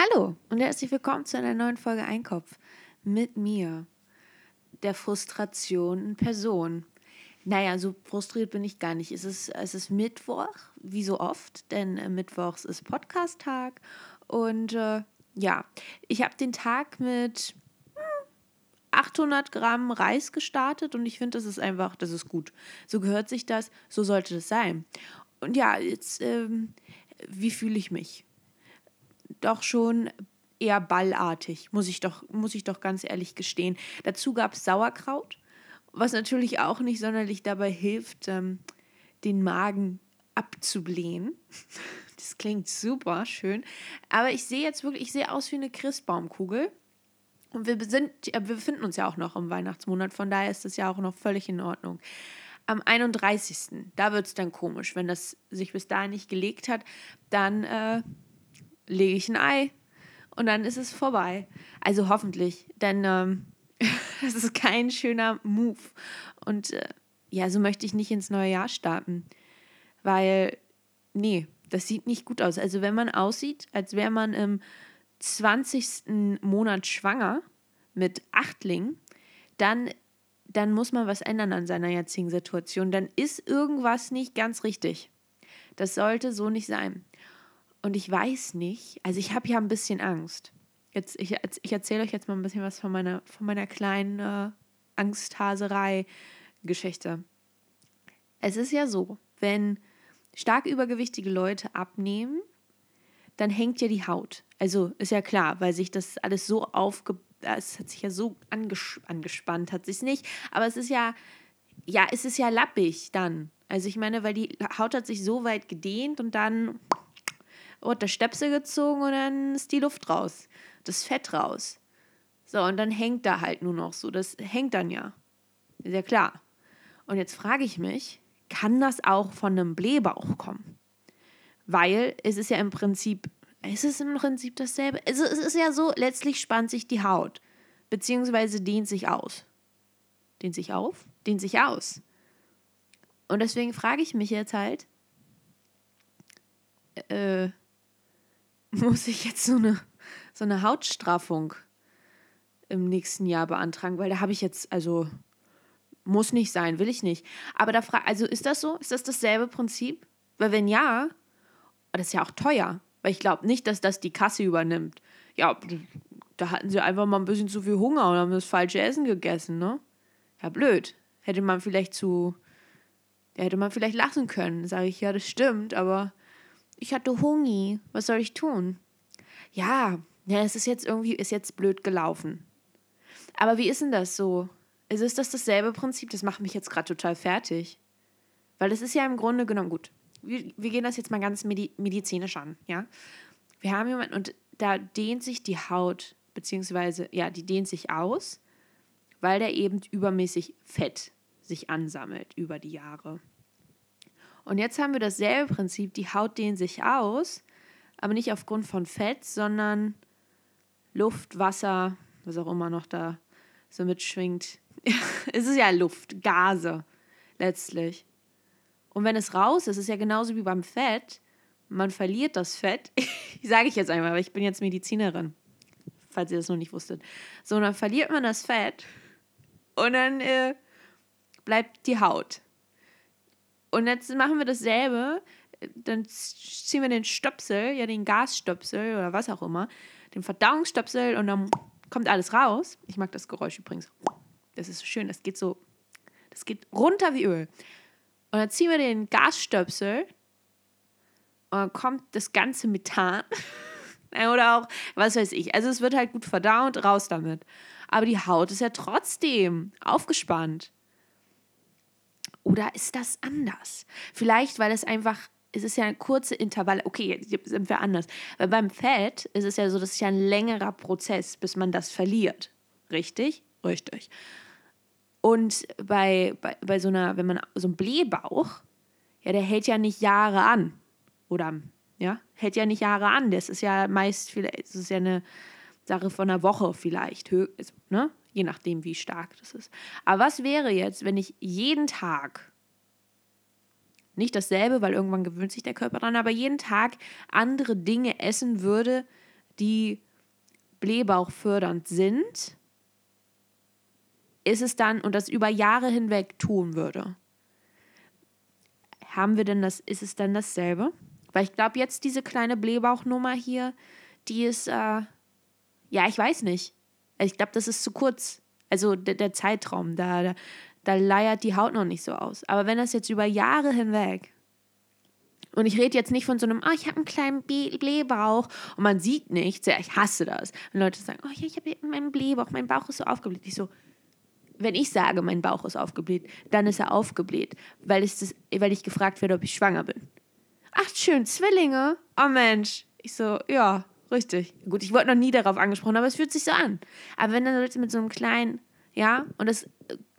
Hallo und herzlich willkommen zu einer neuen Folge Einkopf mit mir, der Frustration in Person. Naja, so frustriert bin ich gar nicht. Es ist, es ist Mittwoch, wie so oft, denn äh, Mittwochs ist Podcast-Tag. Und äh, ja, ich habe den Tag mit 800 hm, Gramm Reis gestartet und ich finde, das ist einfach, das ist gut. So gehört sich das, so sollte das sein. Und ja, jetzt, ähm, wie fühle ich mich? Doch schon eher ballartig, muss ich doch, muss ich doch ganz ehrlich gestehen. Dazu gab es Sauerkraut was natürlich auch nicht sonderlich dabei hilft, ähm, den Magen abzublähen. Das klingt super schön. Aber ich sehe jetzt wirklich, ich sehe aus wie eine Christbaumkugel. Und wir, sind, wir befinden uns ja auch noch im Weihnachtsmonat, von daher ist das ja auch noch völlig in Ordnung. Am 31. Da wird es dann komisch. Wenn das sich bis dahin nicht gelegt hat, dann äh, lege ich ein Ei und dann ist es vorbei. Also hoffentlich, denn ähm, das ist kein schöner Move. Und äh, ja, so möchte ich nicht ins neue Jahr starten. Weil, nee, das sieht nicht gut aus. Also wenn man aussieht, als wäre man im 20. Monat schwanger mit Achtling, dann, dann muss man was ändern an seiner jetzigen Situation. Dann ist irgendwas nicht ganz richtig. Das sollte so nicht sein. Und ich weiß nicht, also ich habe ja ein bisschen Angst. Jetzt, ich, ich erzähle euch jetzt mal ein bisschen was von meiner, von meiner kleinen äh, Angsthaserei-Geschichte. Es ist ja so, wenn stark übergewichtige Leute abnehmen, dann hängt ja die Haut. Also ist ja klar, weil sich das alles so aufge... Es hat sich ja so anges angespannt, hat sich nicht. Aber es ist ja, ja, es ist ja lappig dann. Also ich meine, weil die Haut hat sich so weit gedehnt und dann wird der Stöpsel gezogen und dann ist die Luft raus das Fett raus. So, und dann hängt da halt nur noch so. Das hängt dann ja. Ist ja klar. Und jetzt frage ich mich, kann das auch von einem Blähbauch kommen? Weil es ist ja im Prinzip, es ist im Prinzip dasselbe. Also es ist ja so, letztlich spannt sich die Haut, beziehungsweise dehnt sich aus. Dehnt sich auf? Dehnt sich aus. Und deswegen frage ich mich jetzt halt, äh, muss ich jetzt so eine so eine Hautstraffung im nächsten Jahr beantragen, weil da habe ich jetzt, also muss nicht sein, will ich nicht. Aber da frage, also ist das so? Ist das dasselbe Prinzip? Weil wenn ja, das ist ja auch teuer, weil ich glaube nicht, dass das die Kasse übernimmt. Ja, da hatten sie einfach mal ein bisschen zu viel Hunger und haben das falsche Essen gegessen, ne? Ja, blöd. Hätte man vielleicht zu, hätte man vielleicht lachen können. Sage ich, ja, das stimmt, aber ich hatte Hunger. Was soll ich tun? Ja, ja, es ist jetzt irgendwie, ist jetzt blöd gelaufen. Aber wie ist denn das so? Also ist das dasselbe Prinzip? Das macht mich jetzt gerade total fertig. Weil es ist ja im Grunde genommen gut. Wir, wir gehen das jetzt mal ganz medi medizinisch an, ja? Wir haben jemanden und da dehnt sich die Haut, beziehungsweise, ja, die dehnt sich aus, weil der eben übermäßig Fett sich ansammelt über die Jahre. Und jetzt haben wir dasselbe Prinzip, die Haut dehnt sich aus, aber nicht aufgrund von Fett, sondern Luft, Wasser, was auch immer noch da so mitschwingt. es ist ja Luft, Gase letztlich. Und wenn es raus ist, ist es ja genauso wie beim Fett. Man verliert das Fett. Sage ich jetzt einmal, weil ich bin jetzt Medizinerin, falls ihr das noch nicht wusstet. So, dann verliert man das Fett und dann äh, bleibt die Haut. Und jetzt machen wir dasselbe. Dann ziehen wir den Stöpsel, ja den Gasstöpsel oder was auch immer, den Verdauungsstöpsel und dann kommt alles raus. Ich mag das Geräusch übrigens. Das ist so schön, das geht so, das geht runter wie Öl. Und dann ziehen wir den Gasstöpsel und dann kommt das ganze Methan. Oder auch, was weiß ich. Also es wird halt gut verdaut, raus damit. Aber die Haut ist ja trotzdem aufgespannt. Oder ist das anders? Vielleicht, weil es einfach es ist ja ein kurze Intervalle. Okay, jetzt sind wir anders. Weil beim Fett ist es ja so, das ist ja ein längerer Prozess, bis man das verliert. Richtig? Richtig. Und bei, bei, bei so einer, wenn man so ein Blähbauch, ja, der hält ja nicht Jahre an. Oder, ja, hält ja nicht Jahre an. Das ist ja meist, das ist ja eine Sache von einer Woche vielleicht, also, ne? Je nachdem, wie stark das ist. Aber was wäre jetzt, wenn ich jeden Tag nicht dasselbe, weil irgendwann gewöhnt sich der Körper dran, aber jeden Tag andere Dinge essen würde, die Blähbauch fördernd sind, ist es dann und das über Jahre hinweg tun würde, haben wir denn das, ist es dann dasselbe? Weil ich glaube, jetzt diese kleine Blähbauchnummer hier, die ist, äh, ja, ich weiß nicht. Ich glaube, das ist zu kurz. Also der, der Zeitraum, da, da, da leiert die Haut noch nicht so aus. Aber wenn das jetzt über Jahre hinweg und ich rede jetzt nicht von so einem, oh, ich habe einen kleinen Blähbauch und man sieht nichts. Ja, ich hasse das. Wenn Leute sagen, oh ja, ich habe meinen Blähbauch, mein Bauch ist so aufgebläht. Ich so, wenn ich sage, mein Bauch ist aufgebläht, dann ist er aufgebläht, weil, es das, weil ich gefragt werde, ob ich schwanger bin. Ach, schön, Zwillinge? Oh Mensch. Ich so, ja, richtig. Gut, ich wurde noch nie darauf angesprochen, aber es fühlt sich so an. Aber wenn dann Leute mit so einem kleinen, ja, und das,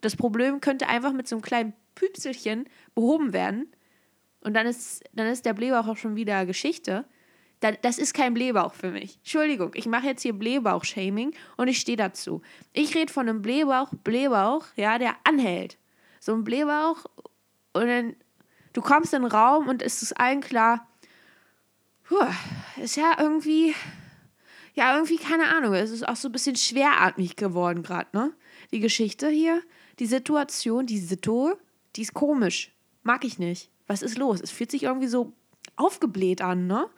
das Problem könnte einfach mit so einem kleinen Püpselchen behoben werden, und dann ist, dann ist der Blähbauch auch schon wieder Geschichte. Das ist kein Blähbauch für mich. Entschuldigung, ich mache jetzt hier Blähbauch-Shaming und ich stehe dazu. Ich rede von einem Blähbauch, Blähbauch, ja, der anhält. So ein Blähbauch und dann, du kommst in den Raum und es ist allen klar, puh, ist ja irgendwie, ja, irgendwie, keine Ahnung, es ist auch so ein bisschen schweratmig geworden gerade, ne? Die Geschichte hier, die Situation, die Situ, die ist komisch. Mag ich nicht. Was ist los? Es fühlt sich irgendwie so aufgebläht an, ne?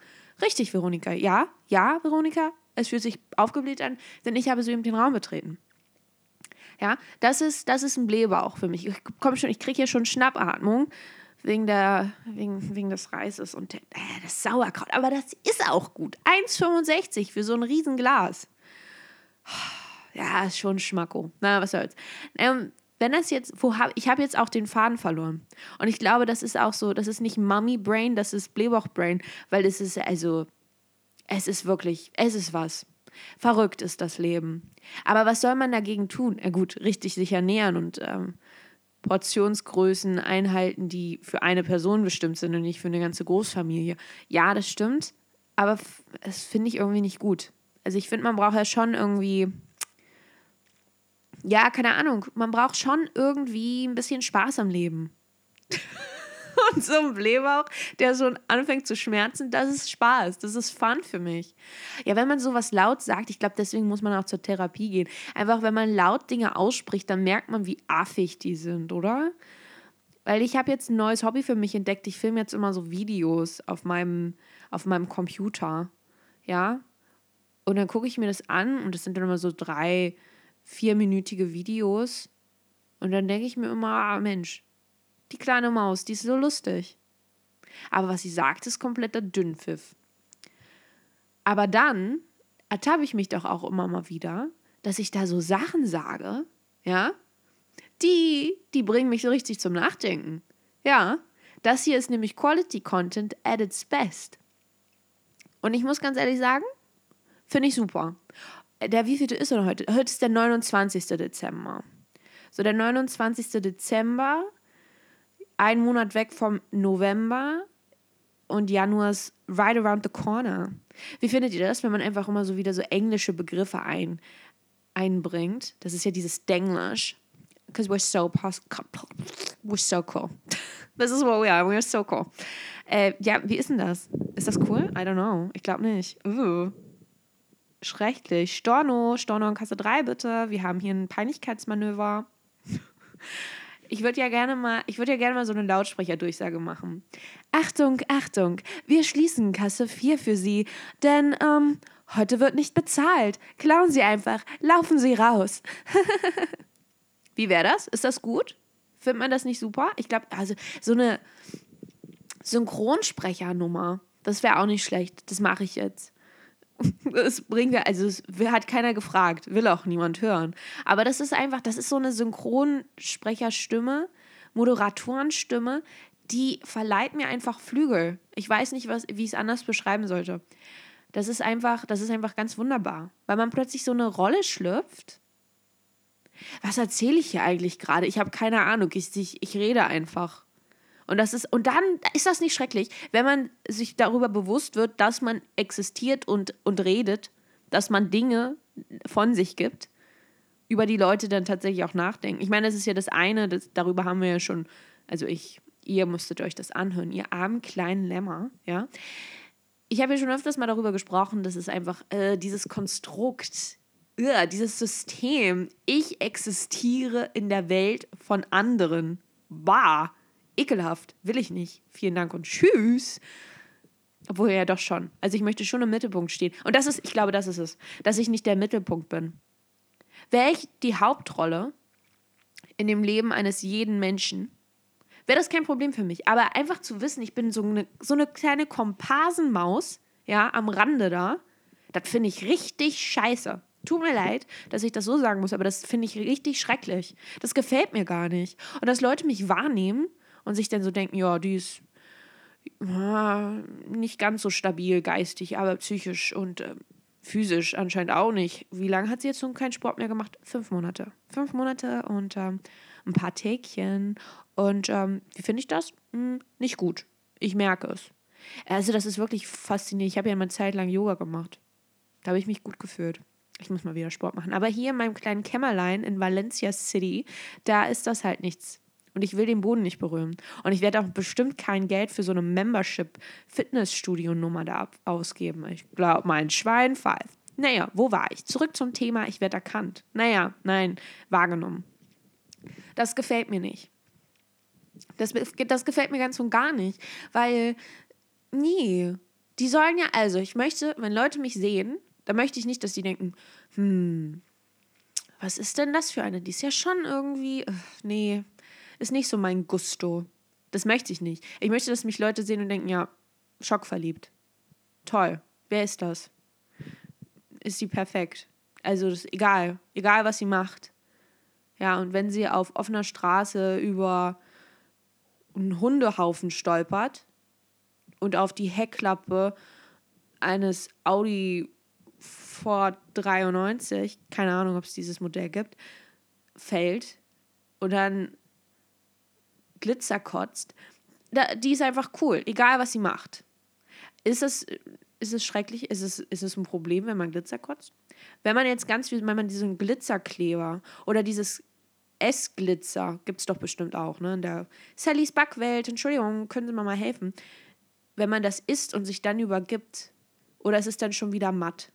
Richtig, Veronika. Ja, ja, Veronika, es fühlt sich aufgebläht an, denn ich habe so eben den Raum betreten. Ja, das ist, das ist ein Blähbauch für mich. Ich komme schon, ich kriege hier schon Schnappatmung wegen, der, wegen, wegen des Reises und der, äh, das Sauerkraut. Aber das ist auch gut. 1,65 für so ein Riesenglas. Ja, ist schon Schmacko. Na, was soll's. Ähm, wenn das jetzt, wo hab, ich habe jetzt auch den Faden verloren. Und ich glaube, das ist auch so, das ist nicht Mummy Brain, das ist Blähbauch Brain, weil es ist also, es ist wirklich, es ist was. Verrückt ist das Leben. Aber was soll man dagegen tun? Ja gut, richtig sich ernähren und ähm, Portionsgrößen einhalten, die für eine Person bestimmt sind und nicht für eine ganze Großfamilie. Ja, das stimmt, aber das finde ich irgendwie nicht gut. Also ich finde, man braucht ja schon irgendwie ja, keine Ahnung, man braucht schon irgendwie ein bisschen Spaß am Leben. Und so ein Blähbauch, der so anfängt zu schmerzen, das ist Spaß, das ist Fun für mich. Ja, wenn man sowas laut sagt, ich glaube, deswegen muss man auch zur Therapie gehen. Einfach, wenn man laut Dinge ausspricht, dann merkt man, wie affig die sind, oder? Weil ich habe jetzt ein neues Hobby für mich entdeckt. Ich filme jetzt immer so Videos auf meinem, auf meinem Computer. Ja. Und dann gucke ich mir das an und das sind dann immer so drei, vierminütige Videos. Und dann denke ich mir immer, ah, Mensch, die kleine Maus, die ist so lustig. Aber was sie sagt, ist kompletter Dünnpfiff. Aber dann ertappe ich mich doch auch immer mal wieder, dass ich da so Sachen sage, ja, die, die bringen mich so richtig zum Nachdenken. Ja, das hier ist nämlich Quality Content at its best. Und ich muss ganz ehrlich sagen, finde ich super der wievielte ist er heute? Heute ist der 29. Dezember. So, der 29. Dezember, ein Monat weg vom November und Januar ist right around the corner. Wie findet ihr das, wenn man einfach immer so wieder so englische Begriffe ein, einbringt? Das ist ja dieses Denglish. Because we're so we're so cool. This is what we are. We're so cool. Äh, ja, wie ist denn das? Ist das cool? I don't know. Ich glaube nicht. Uh schrecklich. Storno, Storno in Kasse 3 bitte. Wir haben hier ein Peinlichkeitsmanöver. Ich würde ja gerne mal, ja gerne mal so eine Lautsprecherdurchsage machen. Achtung, Achtung, wir schließen Kasse 4 für Sie, denn ähm, heute wird nicht bezahlt. Klauen Sie einfach, laufen Sie raus. Wie wäre das? Ist das gut? Findet man das nicht super? Ich glaube, also so eine Synchronsprechernummer, das wäre auch nicht schlecht. Das mache ich jetzt. Es bringt ja, also es hat keiner gefragt, will auch niemand hören. Aber das ist einfach, das ist so eine Synchronsprecherstimme, Moderatorenstimme, die verleiht mir einfach Flügel. Ich weiß nicht, was, wie ich es anders beschreiben sollte. Das ist einfach, das ist einfach ganz wunderbar, weil man plötzlich so eine Rolle schlüpft. Was erzähle ich hier eigentlich gerade? Ich habe keine Ahnung. Ich, ich, ich rede einfach. Und das ist, und dann ist das nicht schrecklich, wenn man sich darüber bewusst wird, dass man existiert und, und redet, dass man Dinge von sich gibt, über die Leute dann tatsächlich auch nachdenken. Ich meine, das ist ja das eine, das, darüber haben wir ja schon, also ich, ihr musstet euch das anhören, ihr armen kleinen Lämmer, ja. ich habe ja schon öfters mal darüber gesprochen, dass es einfach äh, dieses Konstrukt, äh, dieses System, ich existiere in der Welt von anderen, war ekelhaft, will ich nicht. Vielen Dank und tschüss. Obwohl ja doch schon. Also ich möchte schon im Mittelpunkt stehen. Und das ist, ich glaube, das ist es, dass ich nicht der Mittelpunkt bin. Wäre ich die Hauptrolle in dem Leben eines jeden Menschen, wäre das kein Problem für mich. Aber einfach zu wissen, ich bin so eine, so eine kleine Komparsenmaus, ja, am Rande da, das finde ich richtig scheiße. Tut mir leid, dass ich das so sagen muss, aber das finde ich richtig schrecklich. Das gefällt mir gar nicht. Und dass Leute mich wahrnehmen und sich dann so denken, ja, die ist nicht ganz so stabil geistig, aber psychisch und äh, physisch anscheinend auch nicht. Wie lange hat sie jetzt schon keinen Sport mehr gemacht? Fünf Monate. Fünf Monate und ähm, ein paar Tägchen. Und ähm, wie finde ich das? Hm, nicht gut. Ich merke es. Also, das ist wirklich faszinierend. Ich habe ja mal eine Zeit lang Yoga gemacht. Da habe ich mich gut gefühlt. Ich muss mal wieder Sport machen. Aber hier in meinem kleinen Kämmerlein in Valencia City, da ist das halt nichts. Und ich will den Boden nicht berühren. Und ich werde auch bestimmt kein Geld für so eine Membership-Fitnessstudio-Nummer da ausgeben. Ich glaube, mein Schwein pfeift. Naja, wo war ich? Zurück zum Thema, ich werde erkannt. Naja, nein, wahrgenommen. Das gefällt mir nicht. Das, das gefällt mir ganz und gar nicht, weil, nee, die sollen ja, also ich möchte, wenn Leute mich sehen, dann möchte ich nicht, dass die denken, hm, was ist denn das für eine? Die ist ja schon irgendwie, nee, ist nicht so mein Gusto. Das möchte ich nicht. Ich möchte, dass mich Leute sehen und denken, ja, schockverliebt. Toll. Wer ist das? Ist sie perfekt? Also, das egal. Egal, was sie macht. Ja, und wenn sie auf offener Straße über einen Hundehaufen stolpert und auf die Heckklappe eines Audi Ford 93, keine Ahnung, ob es dieses Modell gibt, fällt und dann Glitzer kotzt, da, die ist einfach cool, egal was sie macht. Ist es, ist es schrecklich? Ist es, ist es ein Problem, wenn man Glitzer kotzt? Wenn man jetzt ganz viel, wenn man diesen Glitzerkleber oder dieses Essglitzer, gibt es doch bestimmt auch, ne? In der Sallys Backwelt, Entschuldigung, können Sie mir mal helfen. Wenn man das isst und sich dann übergibt, oder ist es dann schon wieder matt?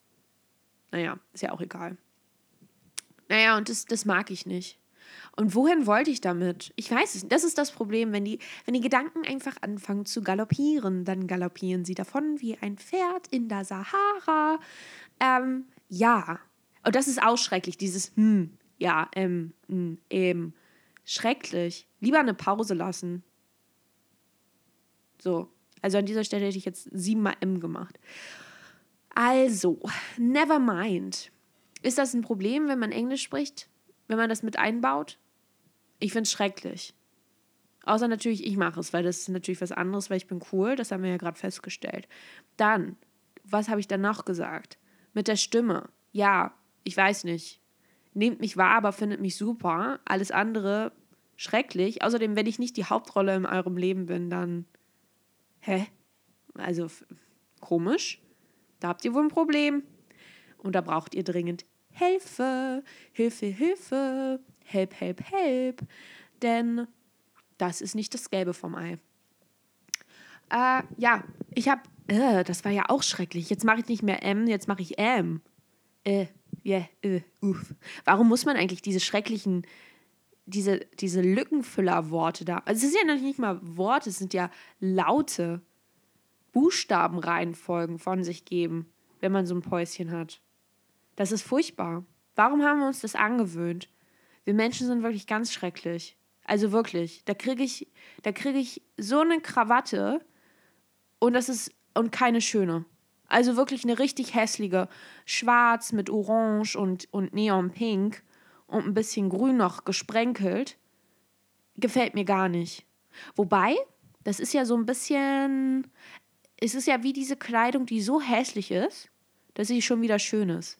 Naja, ist ja auch egal. Naja, und das, das mag ich nicht. Und wohin wollte ich damit? Ich weiß es nicht. Das ist das Problem, wenn die, wenn die Gedanken einfach anfangen zu galoppieren, dann galoppieren sie davon wie ein Pferd in der Sahara. Ähm, ja. Und das ist auch schrecklich, dieses hm, ja, ähm, hm, ähm, schrecklich. Lieber eine Pause lassen. So. Also an dieser Stelle hätte ich jetzt siebenmal M gemacht. Also, never mind. Ist das ein Problem, wenn man Englisch spricht? Wenn man das mit einbaut. Ich finde es schrecklich. Außer natürlich, ich mache es, weil das ist natürlich was anderes, weil ich bin cool, das haben wir ja gerade festgestellt. Dann, was habe ich dann noch gesagt? Mit der Stimme. Ja, ich weiß nicht. Nehmt mich wahr, aber findet mich super. Alles andere schrecklich. Außerdem, wenn ich nicht die Hauptrolle in eurem Leben bin, dann. Hä? Also komisch. Da habt ihr wohl ein Problem. Und da braucht ihr dringend Hilfe, Hilfe, Hilfe, help, help, help. Denn das ist nicht das Gelbe vom Ei. Äh, ja, ich habe, äh, das war ja auch schrecklich. Jetzt mache ich nicht mehr M, jetzt mache ich M. Äh, yeah, äh, uff. Warum muss man eigentlich diese schrecklichen, diese, diese Lückenfüller-Worte da? Also es sind ja noch nicht mal Worte, es sind ja Laute, Buchstabenreihenfolgen von sich geben, wenn man so ein Päuschen hat. Das ist furchtbar. Warum haben wir uns das angewöhnt? Wir Menschen sind wirklich ganz schrecklich. Also wirklich, da kriege ich, da kriege ich so eine Krawatte und das ist und keine schöne. Also wirklich eine richtig hässliche, schwarz mit Orange und, und Neonpink und ein bisschen Grün noch gesprenkelt. Gefällt mir gar nicht. Wobei, das ist ja so ein bisschen, es ist ja wie diese Kleidung, die so hässlich ist, dass sie schon wieder schön ist.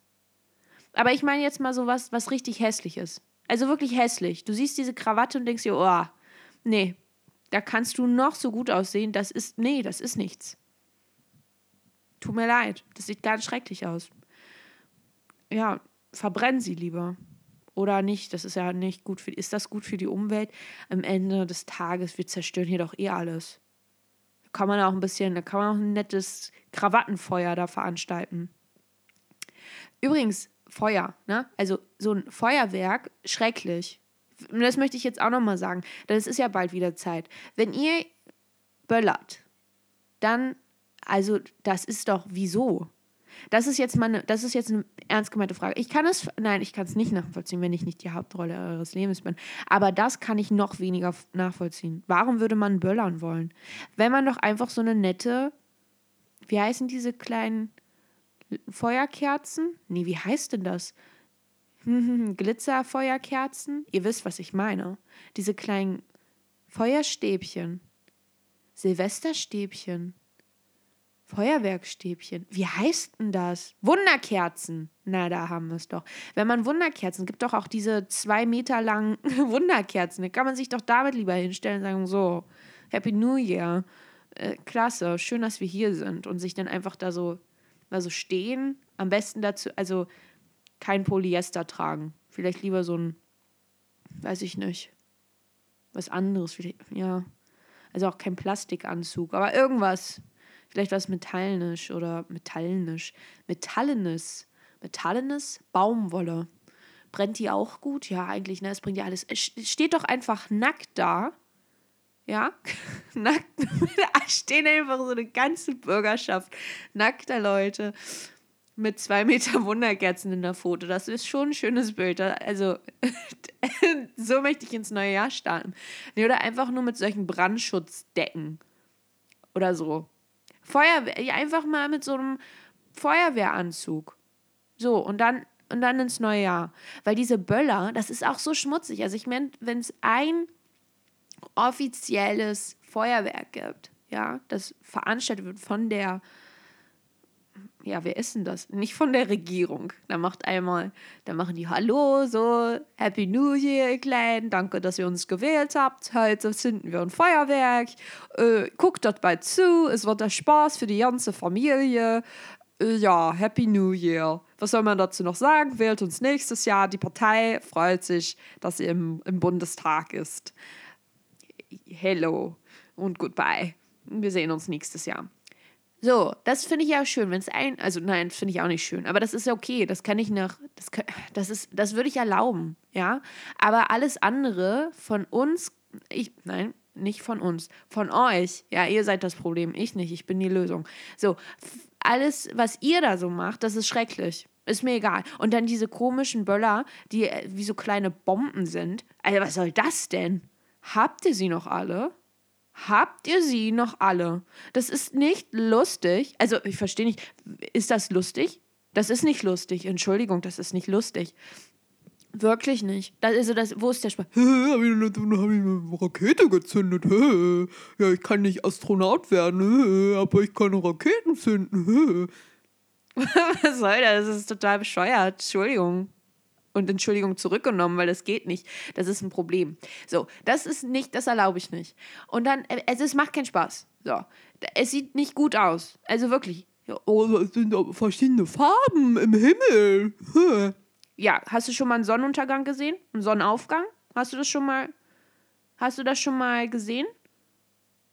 Aber ich meine jetzt mal so was, was richtig hässlich ist. Also wirklich hässlich. Du siehst diese Krawatte und denkst dir, oh, nee, da kannst du noch so gut aussehen. Das ist, nee, das ist nichts. Tut mir leid. Das sieht ganz schrecklich aus. Ja, verbrennen sie lieber. Oder nicht. Das ist ja nicht gut für, ist das gut für die Umwelt? Am Ende des Tages, wir zerstören hier doch eh alles. kann man auch ein bisschen, da kann man auch ein nettes Krawattenfeuer da veranstalten. Übrigens, Feuer, ne? Also so ein Feuerwerk, schrecklich. Das möchte ich jetzt auch nochmal sagen. Denn es ist ja bald wieder Zeit. Wenn ihr böllert, dann, also das ist doch wieso? Das ist jetzt meine, das ist jetzt eine ernst gemeinte Frage. Ich kann es, nein, ich kann es nicht nachvollziehen, wenn ich nicht die Hauptrolle eures Lebens bin. Aber das kann ich noch weniger nachvollziehen. Warum würde man böllern wollen? Wenn man doch einfach so eine nette, wie heißen diese kleinen Feuerkerzen? Nee, wie heißt denn das? Glitzerfeuerkerzen? Ihr wisst, was ich meine. Diese kleinen Feuerstäbchen. Silvesterstäbchen. Feuerwerkstäbchen. Wie heißt denn das? Wunderkerzen. Na, da haben wir es doch. Wenn man Wunderkerzen, gibt doch auch diese zwei Meter langen Wunderkerzen. Da kann man sich doch damit lieber hinstellen und sagen, so, Happy New Year. Äh, klasse, schön, dass wir hier sind. Und sich dann einfach da so, da so stehen. Am besten dazu, also kein Polyester tragen. Vielleicht lieber so ein, weiß ich nicht, was anderes. Ja, also auch kein Plastikanzug, aber irgendwas Vielleicht was metallisch oder metallisch. Metallenes. Metallenes Baumwolle. Brennt die auch gut? Ja, eigentlich, ne? Es bringt ja alles. Es steht doch einfach nackt da. Ja? nackt. da stehen einfach so eine ganze Bürgerschaft nackter Leute mit zwei Meter Wunderkerzen in der Foto. Das ist schon ein schönes Bild. Also, so möchte ich ins neue Jahr starten. Nee, oder einfach nur mit solchen Brandschutzdecken. Oder so. Feuerwehr, einfach mal mit so einem Feuerwehranzug. So, und dann, und dann ins neue Jahr. Weil diese Böller, das ist auch so schmutzig. Also ich meine, wenn es ein offizielles Feuerwerk gibt, ja, das veranstaltet wird von der ja, wer ist denn das? Nicht von der Regierung. Da macht einmal, da machen die Hallo, so, Happy New Year, ihr Kleinen, danke, dass ihr uns gewählt habt. Heute zünden wir ein Feuerwerk. Äh, guckt bald zu, es wird der Spaß für die ganze Familie. Äh, ja, Happy New Year. Was soll man dazu noch sagen? Wählt uns nächstes Jahr. Die Partei freut sich, dass sie im, im Bundestag ist. Hello und goodbye. Wir sehen uns nächstes Jahr. So, das finde ich ja schön, wenn es ein, also nein, finde ich auch nicht schön, aber das ist ja okay, das kann ich nach, das, das ist, das würde ich erlauben, ja. Aber alles andere von uns, ich, nein, nicht von uns, von euch, ja, ihr seid das Problem, ich nicht, ich bin die Lösung. So, alles, was ihr da so macht, das ist schrecklich. Ist mir egal. Und dann diese komischen Böller, die äh, wie so kleine Bomben sind. Also, was soll das denn? Habt ihr sie noch alle? Habt ihr sie noch alle? Das ist nicht lustig. Also, ich verstehe nicht. Ist das lustig? Das ist nicht lustig. Entschuldigung, das ist nicht lustig. Wirklich nicht. Das, also das, wo ist der Spaß? Habe ich, eine Rakete gezündet. Ja, ich kann nicht Astronaut werden, aber ich kann Raketen zünden. Was soll das? Das ist total bescheuert. Entschuldigung und Entschuldigung zurückgenommen, weil das geht nicht. Das ist ein Problem. So, das ist nicht, das erlaube ich nicht. Und dann, äh, es, macht keinen Spaß. So, es sieht nicht gut aus. Also wirklich. Oh, es sind verschiedene Farben im Himmel. Ja, hast du schon mal einen Sonnenuntergang gesehen? Einen Sonnenaufgang? Hast du das schon mal, hast du das schon mal gesehen?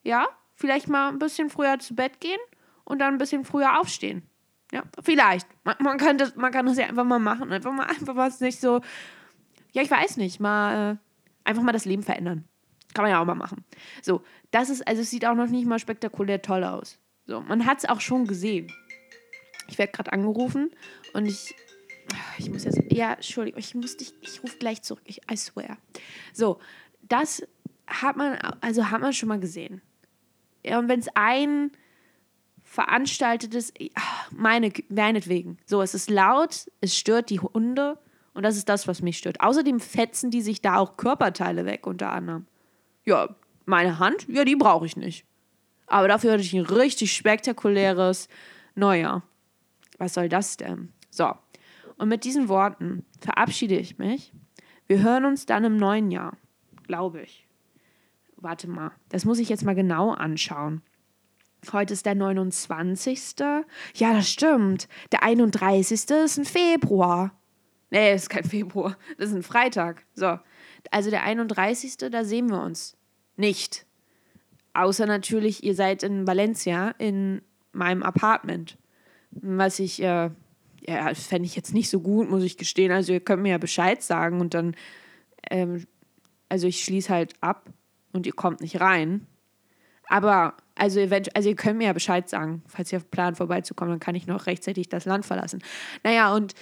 Ja? Vielleicht mal ein bisschen früher zu Bett gehen und dann ein bisschen früher aufstehen. Ja, vielleicht. Man, man, kann das, man kann das ja einfach mal machen. Einfach mal, einfach was nicht so. Ja, ich weiß nicht. Mal äh, einfach mal das Leben verändern. Kann man ja auch mal machen. So, das ist, also es sieht auch noch nicht mal spektakulär toll aus. So, man hat es auch schon gesehen. Ich werde gerade angerufen und ich. Ich muss jetzt. Ja, Entschuldigung, ich muss dich. Ich rufe gleich zurück. Ich, I swear. So, das hat man, also hat man schon mal gesehen. Ja, und wenn es ein veranstaltetes, meine, meinetwegen. So, es ist laut, es stört die Hunde und das ist das, was mich stört. Außerdem fetzen die sich da auch Körperteile weg, unter anderem. Ja, meine Hand, ja, die brauche ich nicht. Aber dafür hatte ich ein richtig spektakuläres Neujahr. Was soll das denn? So, und mit diesen Worten verabschiede ich mich. Wir hören uns dann im neuen Jahr, glaube ich. Warte mal, das muss ich jetzt mal genau anschauen. Heute ist der 29. Ja, das stimmt. Der 31. ist ein Februar. Nee, ist kein Februar. Das ist ein Freitag. So. Also der 31. da sehen wir uns nicht. außer natürlich, ihr seid in Valencia in meinem Apartment. Was ich, äh, ja, fände ich jetzt nicht so gut, muss ich gestehen. Also ihr könnt mir ja Bescheid sagen und dann, ähm, also ich schließe halt ab und ihr kommt nicht rein. Aber, also, also ihr könnt mir ja Bescheid sagen, falls ihr plant vorbeizukommen, dann kann ich noch rechtzeitig das Land verlassen. Naja, und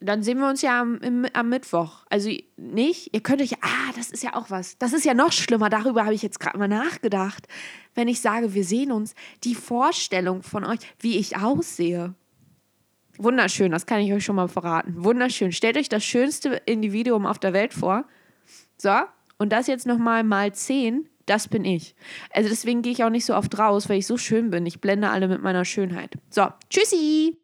dann sehen wir uns ja am, im, am Mittwoch. Also nicht, ihr könnt euch, ah, das ist ja auch was. Das ist ja noch schlimmer, darüber habe ich jetzt gerade mal nachgedacht. Wenn ich sage, wir sehen uns, die Vorstellung von euch, wie ich aussehe. Wunderschön, das kann ich euch schon mal verraten. Wunderschön. Stellt euch das schönste Individuum auf der Welt vor. So, und das jetzt nochmal mal 10, das bin ich. Also deswegen gehe ich auch nicht so oft raus, weil ich so schön bin. Ich blende alle mit meiner Schönheit. So, tschüssi!